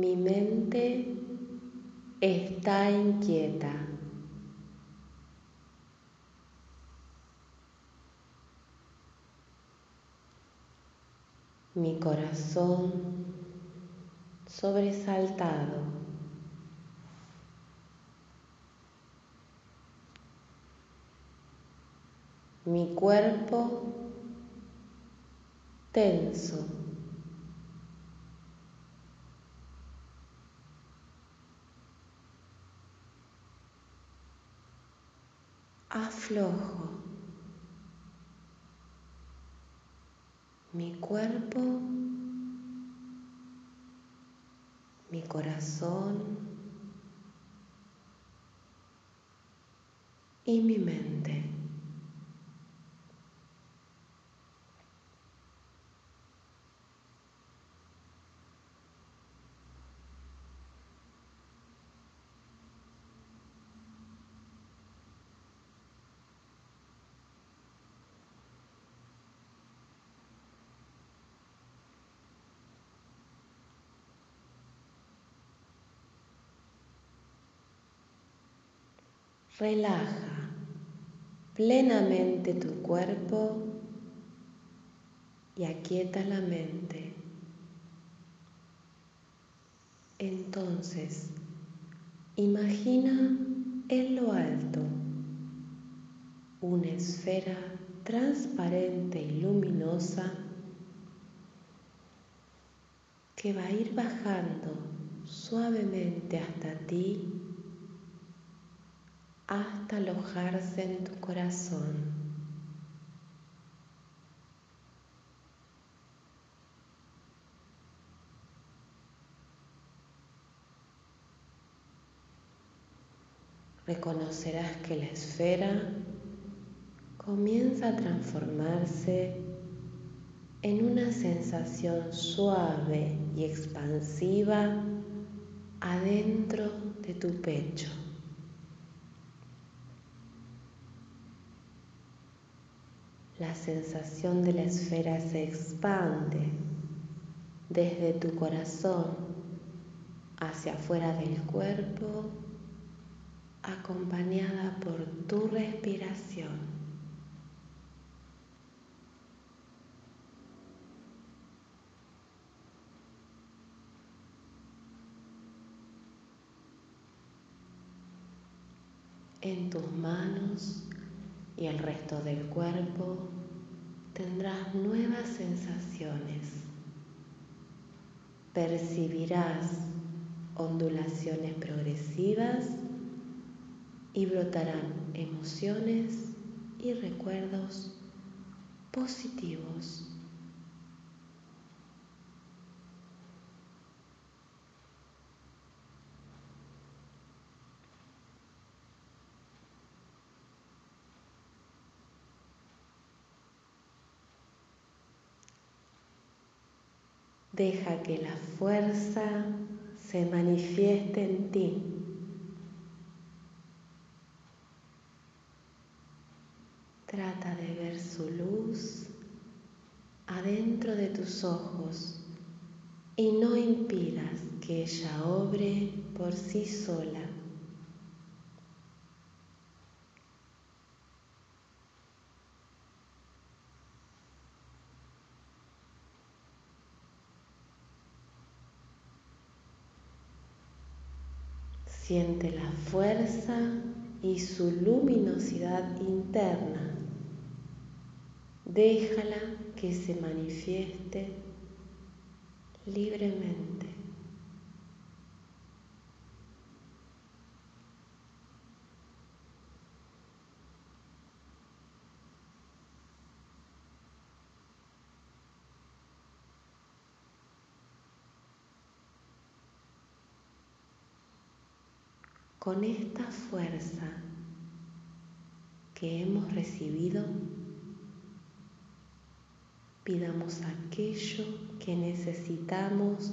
Mi mente está inquieta. Mi corazón sobresaltado. Mi cuerpo tenso. Aflojo mi cuerpo, mi corazón y mi mente. Relaja plenamente tu cuerpo y aquieta la mente. Entonces, imagina en lo alto una esfera transparente y luminosa que va a ir bajando suavemente hasta ti hasta alojarse en tu corazón. Reconocerás que la esfera comienza a transformarse en una sensación suave y expansiva adentro de tu pecho. La sensación de la esfera se expande desde tu corazón hacia afuera del cuerpo, acompañada por tu respiración. En tus manos y el resto del cuerpo tendrás nuevas sensaciones. Percibirás ondulaciones progresivas y brotarán emociones y recuerdos positivos. Deja que la fuerza se manifieste en ti. Trata de ver su luz adentro de tus ojos y no impidas que ella obre por sí sola. Siente la fuerza y su luminosidad interna. Déjala que se manifieste libremente. Con esta fuerza que hemos recibido, pidamos aquello que necesitamos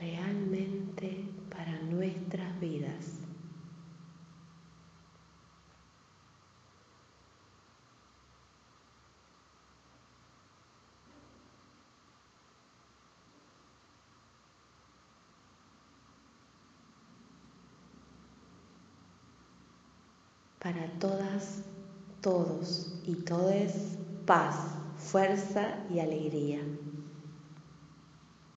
realmente para nuestras vidas. Para todas, todos y todes paz, fuerza y alegría.